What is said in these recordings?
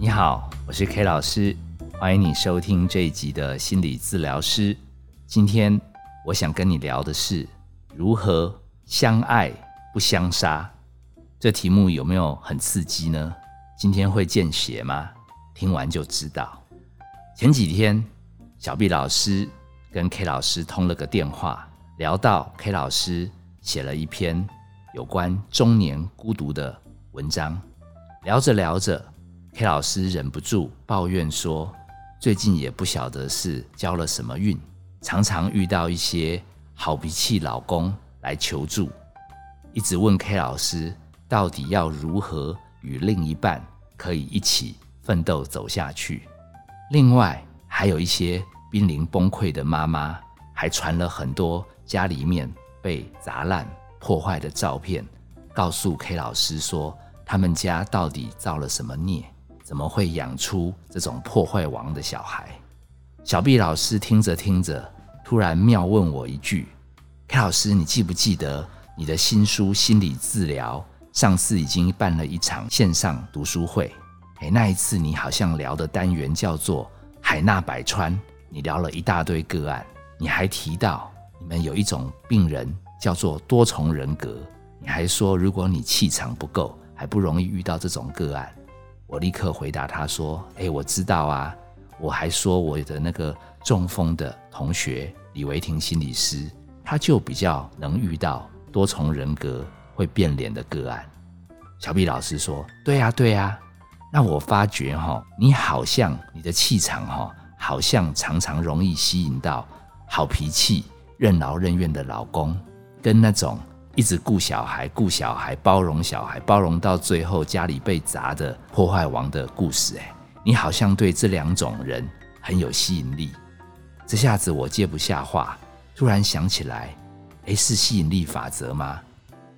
你好，我是 K 老师，欢迎你收听这一集的心理治疗师。今天我想跟你聊的是如何相爱不相杀。这题目有没有很刺激呢？今天会见血吗？听完就知道。前几天小 B 老师跟 K 老师通了个电话，聊到 K 老师写了一篇有关中年孤独的文章，聊着聊着。K 老师忍不住抱怨说：“最近也不晓得是交了什么运，常常遇到一些好脾气老公来求助，一直问 K 老师到底要如何与另一半可以一起奋斗走下去。另外，还有一些濒临崩溃的妈妈，还传了很多家里面被砸烂破坏的照片，告诉 K 老师说他们家到底造了什么孽。”怎么会养出这种破坏王的小孩？小毕老师听着听着，突然妙问我一句：“K 老师，你记不记得你的新书《心理治疗》上次已经办了一场线上读书会？诶，那一次你好像聊的单元叫做‘海纳百川’，你聊了一大堆个案，你还提到你们有一种病人叫做多重人格，你还说如果你气场不够，还不容易遇到这种个案。”我立刻回答他说：“哎，我知道啊，我还说我的那个中风的同学李维婷心理师，他就比较能遇到多重人格会变脸的个案。”小毕老师说：“对呀，对呀。那我发觉哈，你好像你的气场哈，好像常常容易吸引到好脾气、任劳任怨的老公，跟那种。”一直顾小孩，顾小孩，包容小孩，包容到最后家里被砸的破坏王的故事。哎，你好像对这两种人很有吸引力。这下子我接不下话，突然想起来，哎，是吸引力法则吗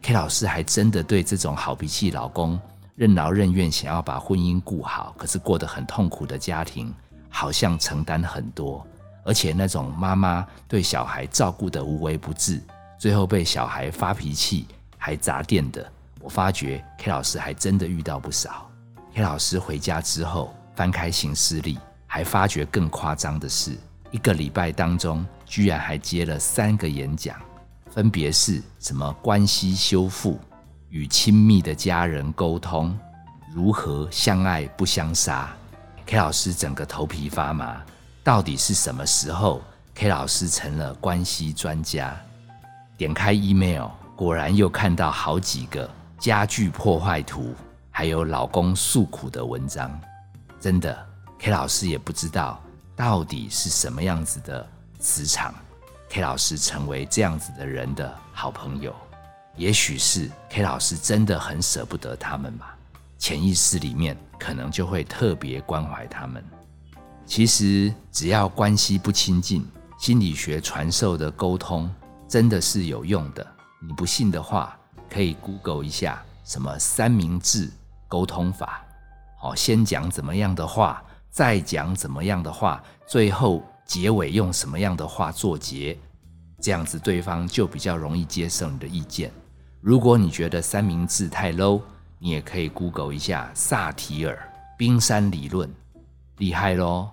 ？K 老师还真的对这种好脾气老公、任劳任怨、想要把婚姻顾好，可是过得很痛苦的家庭，好像承担很多，而且那种妈妈对小孩照顾的无微不至。最后被小孩发脾气还砸店的，我发觉 K 老师还真的遇到不少。K 老师回家之后翻开行事历，还发觉更夸张的是，一个礼拜当中居然还接了三个演讲，分别是什么关系修复、与亲密的家人沟通、如何相爱不相杀。K 老师整个头皮发麻，到底是什么时候 K 老师成了关系专家？点开 email，果然又看到好几个家具破坏图，还有老公诉苦的文章。真的，K 老师也不知道到底是什么样子的磁场，K 老师成为这样子的人的好朋友。也许是 K 老师真的很舍不得他们吧，潜意识里面可能就会特别关怀他们。其实只要关系不亲近，心理学传授的沟通。真的是有用的。你不信的话，可以 Google 一下什么三明治沟通法。好，先讲怎么样的话，再讲怎么样的话，最后结尾用什么样的话做结，这样子对方就比较容易接受你的意见。如果你觉得三明治太 low，你也可以 Google 一下萨提尔冰山理论，厉害喽！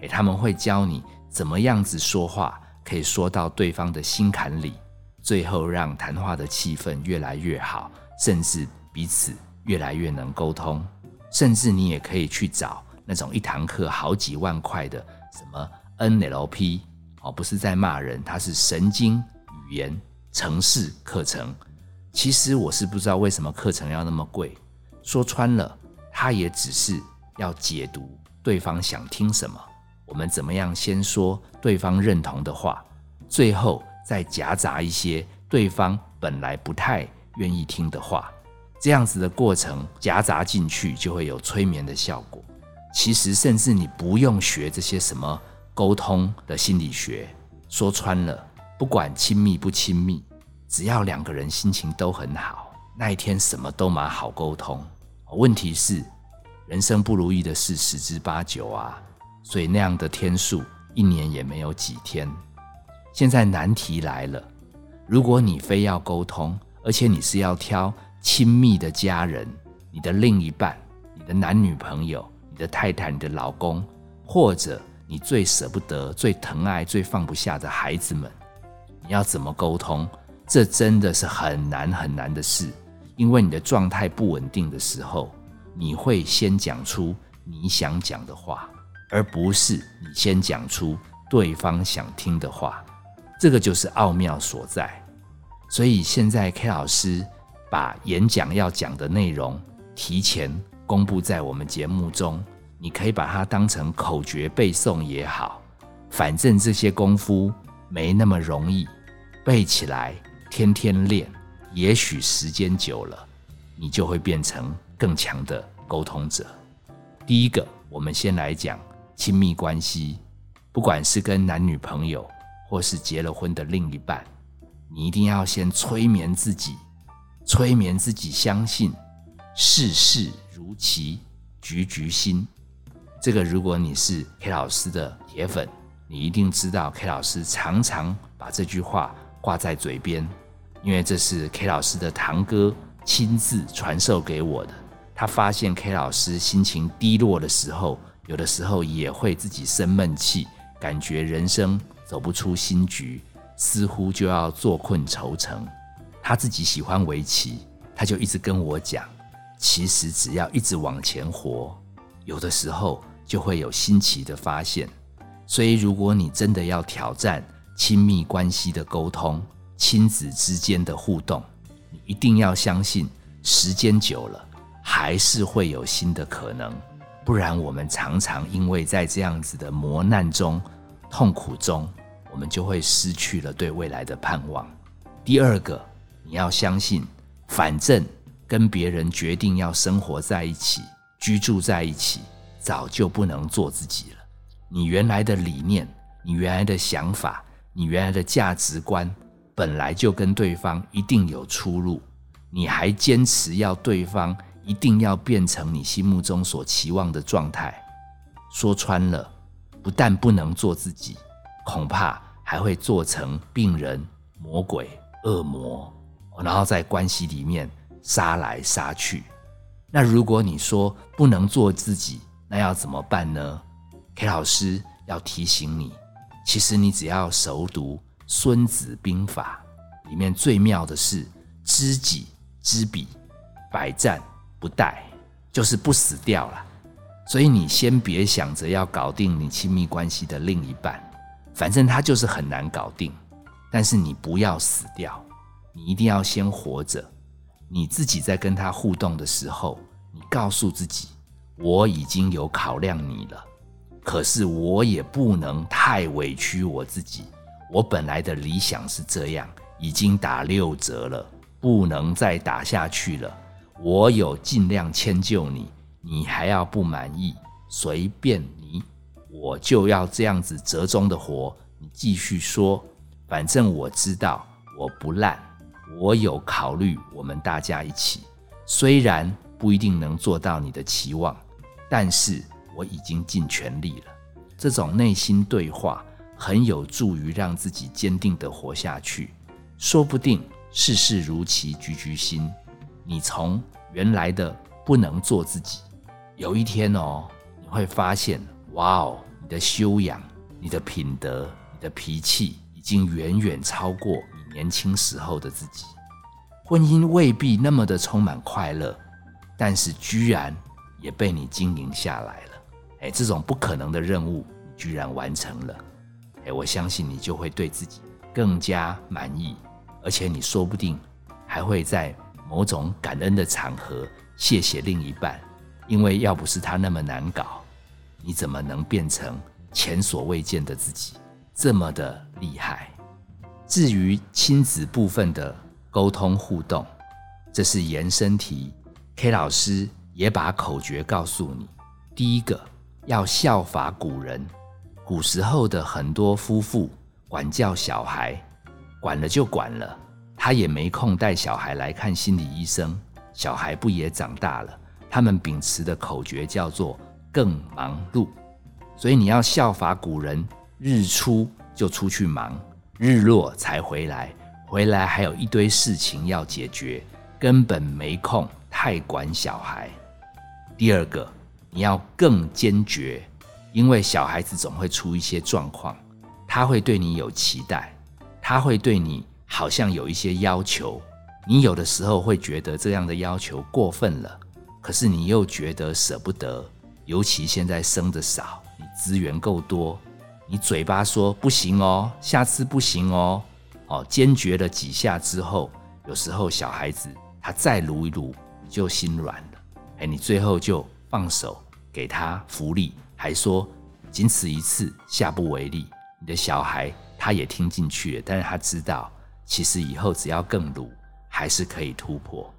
诶，他们会教你怎么样子说话。可以说到对方的心坎里，最后让谈话的气氛越来越好，甚至彼此越来越能沟通。甚至你也可以去找那种一堂课好几万块的什么 NLP 哦，不是在骂人，它是神经语言程式课程。其实我是不知道为什么课程要那么贵。说穿了，它也只是要解读对方想听什么。我们怎么样先说对方认同的话，最后再夹杂一些对方本来不太愿意听的话，这样子的过程夹杂进去就会有催眠的效果。其实甚至你不用学这些什么沟通的心理学，说穿了，不管亲密不亲密，只要两个人心情都很好，那一天什么都蛮好沟通。问题是，人生不如意的事十之八九啊。所以那样的天数，一年也没有几天。现在难题来了，如果你非要沟通，而且你是要挑亲密的家人、你的另一半、你的男女朋友、你的太太、你的老公，或者你最舍不得、最疼爱、最放不下的孩子们，你要怎么沟通？这真的是很难很难的事，因为你的状态不稳定的时候，你会先讲出你想讲的话，而不是你先讲出对方想听的话。这个就是奥妙所在。所以现在 K 老师把演讲要讲的内容提前公布在我们节目中，你可以把它当成口诀背诵也好，反正这些功夫没那么容易背起来。天天练，也许时间久了，你就会变成更强的沟通者。第一个，我们先来讲亲密关系，不管是跟男女朋友，或是结了婚的另一半，你一定要先催眠自己，催眠自己相信事事如棋局局新。这个，如果你是 K 老师的铁粉，你一定知道 K 老师常常把这句话挂在嘴边。因为这是 K 老师的堂哥亲自传授给我的。他发现 K 老师心情低落的时候，有的时候也会自己生闷气，感觉人生走不出新局，似乎就要坐困愁城。他自己喜欢围棋，他就一直跟我讲，其实只要一直往前活，有的时候就会有新奇的发现。所以，如果你真的要挑战亲密关系的沟通，亲子之间的互动，你一定要相信，时间久了还是会有新的可能。不然，我们常常因为在这样子的磨难中、痛苦中，我们就会失去了对未来的盼望。第二个，你要相信，反正跟别人决定要生活在一起、居住在一起，早就不能做自己了。你原来的理念、你原来的想法、你原来的价值观。本来就跟对方一定有出入，你还坚持要对方一定要变成你心目中所期望的状态，说穿了，不但不能做自己，恐怕还会做成病人、魔鬼、恶魔，然后在关系里面杀来杀去。那如果你说不能做自己，那要怎么办呢？K 老师要提醒你，其实你只要熟读。《孙子兵法》里面最妙的是“知己知彼，百战不带”，就是不死掉了。所以你先别想着要搞定你亲密关系的另一半，反正他就是很难搞定。但是你不要死掉，你一定要先活着。你自己在跟他互动的时候，你告诉自己：“我已经有考量你了，可是我也不能太委屈我自己。”我本来的理想是这样，已经打六折了，不能再打下去了。我有尽量迁就你，你还要不满意，随便你，我就要这样子折中的活。你继续说，反正我知道我不烂，我有考虑我们大家一起，虽然不一定能做到你的期望，但是我已经尽全力了。这种内心对话。很有助于让自己坚定的活下去，说不定事事如棋局局新。你从原来的不能做自己，有一天哦，你会发现，哇哦，你的修养、你的品德、你的脾气，已经远远超过你年轻时候的自己。婚姻未必那么的充满快乐，但是居然也被你经营下来了。哎，这种不可能的任务，你居然完成了。哎，我相信你就会对自己更加满意，而且你说不定还会在某种感恩的场合谢谢另一半，因为要不是他那么难搞，你怎么能变成前所未见的自己这么的厉害？至于亲子部分的沟通互动，这是延伸题，K 老师也把口诀告诉你：第一个要效法古人。古时候的很多夫妇管教小孩，管了就管了，他也没空带小孩来看心理医生，小孩不也长大了？他们秉持的口诀叫做“更忙碌”，所以你要效法古人，日出就出去忙，日落才回来，回来还有一堆事情要解决，根本没空太管小孩。第二个。你要更坚决，因为小孩子总会出一些状况，他会对你有期待，他会对你好像有一些要求，你有的时候会觉得这样的要求过分了，可是你又觉得舍不得，尤其现在生的少，你资源够多，你嘴巴说不行哦，下次不行哦，哦，坚决了几下之后，有时候小孩子他再撸一撸，你就心软了，哎，你最后就放手。给他福利，还说仅此一次，下不为例。你的小孩他也听进去了，但是他知道，其实以后只要更努，还是可以突破。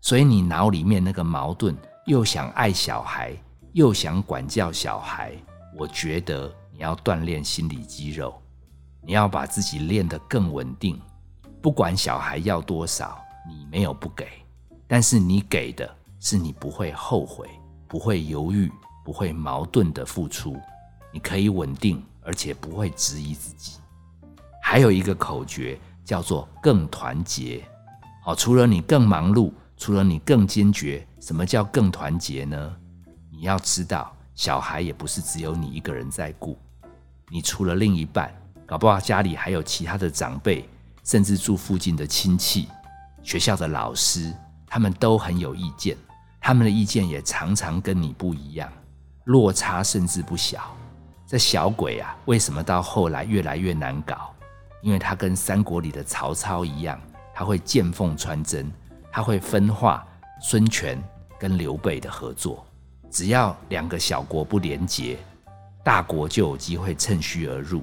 所以你脑里面那个矛盾，又想爱小孩，又想管教小孩，我觉得你要锻炼心理肌肉，你要把自己练得更稳定。不管小孩要多少，你没有不给，但是你给的是你不会后悔。不会犹豫，不会矛盾的付出，你可以稳定，而且不会质疑自己。还有一个口诀叫做“更团结”。好，除了你更忙碌，除了你更坚决，什么叫更团结呢？你要知道，小孩也不是只有你一个人在顾，你除了另一半，搞不好家里还有其他的长辈，甚至住附近的亲戚、学校的老师，他们都很有意见。他们的意见也常常跟你不一样，落差甚至不小。这小鬼啊，为什么到后来越来越难搞？因为他跟三国里的曹操一样，他会见缝穿针，他会分化孙权跟刘备的合作。只要两个小国不联结，大国就有机会趁虚而入。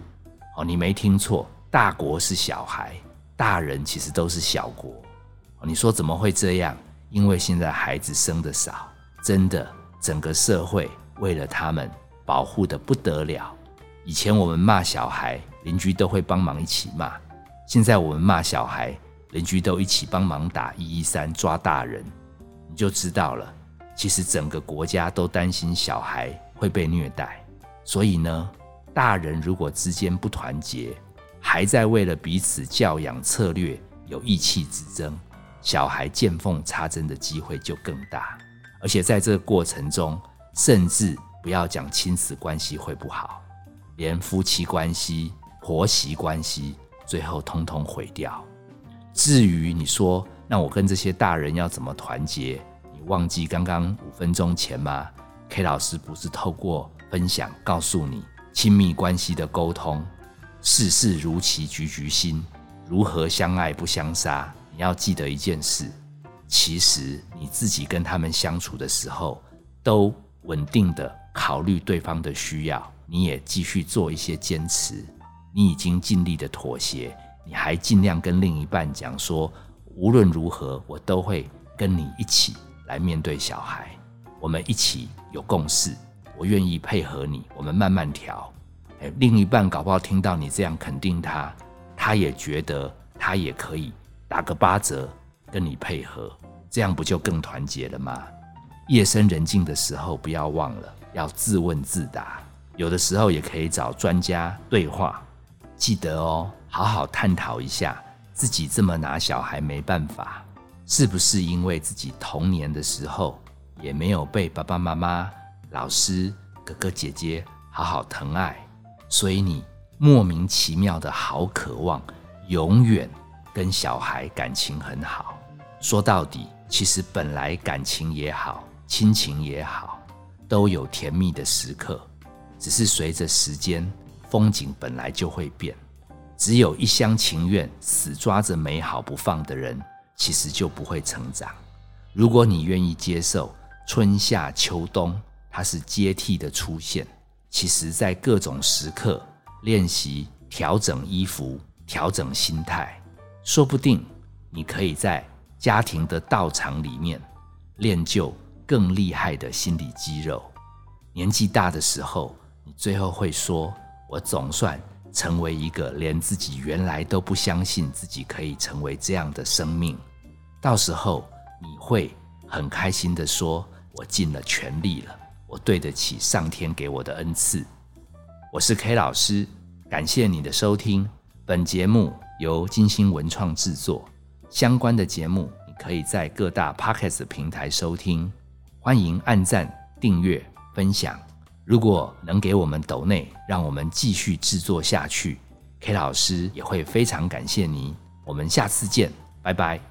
哦，你没听错，大国是小孩，大人其实都是小国。你说怎么会这样？因为现在孩子生的少，真的整个社会为了他们保护的不得了。以前我们骂小孩，邻居都会帮忙一起骂；现在我们骂小孩，邻居都一起帮忙打一一三抓大人。你就知道了，其实整个国家都担心小孩会被虐待。所以呢，大人如果之间不团结，还在为了彼此教养策略有意气之争。小孩见缝插针的机会就更大，而且在这个过程中，甚至不要讲亲子关系会不好，连夫妻关系、婆媳关系，最后通通毁掉。至于你说，那我跟这些大人要怎么团结？你忘记刚刚五分钟前吗？K 老师不是透过分享告诉你，亲密关系的沟通，事事如棋局局新，如何相爱不相杀？你要记得一件事，其实你自己跟他们相处的时候，都稳定的考虑对方的需要，你也继续做一些坚持，你已经尽力的妥协，你还尽量跟另一半讲说，无论如何，我都会跟你一起来面对小孩，我们一起有共识，我愿意配合你，我们慢慢调。哎，另一半搞不好听到你这样肯定他，他也觉得他也可以。打个八折，跟你配合，这样不就更团结了吗？夜深人静的时候，不要忘了要自问自答。有的时候也可以找专家对话，记得哦，好好探讨一下自己这么拿小孩没办法，是不是因为自己童年的时候也没有被爸爸妈妈、老师、哥哥姐姐好好疼爱，所以你莫名其妙的好渴望永远。跟小孩感情很好，说到底，其实本来感情也好，亲情也好，都有甜蜜的时刻，只是随着时间，风景本来就会变。只有一厢情愿、死抓着美好不放的人，其实就不会成长。如果你愿意接受春夏秋冬，它是接替的出现，其实在各种时刻练习调整衣服、调整心态。说不定你可以在家庭的道场里面练就更厉害的心理肌肉。年纪大的时候，你最后会说：“我总算成为一个连自己原来都不相信自己可以成为这样的生命。”到时候你会很开心的说：“我尽了全力了，我对得起上天给我的恩赐。”我是 K 老师，感谢你的收听。本节目。由金星文创制作，相关的节目你可以在各大 Podcast 平台收听。欢迎按赞、订阅、分享。如果能给我们抖内，让我们继续制作下去，K 老师也会非常感谢您。我们下次见，拜拜。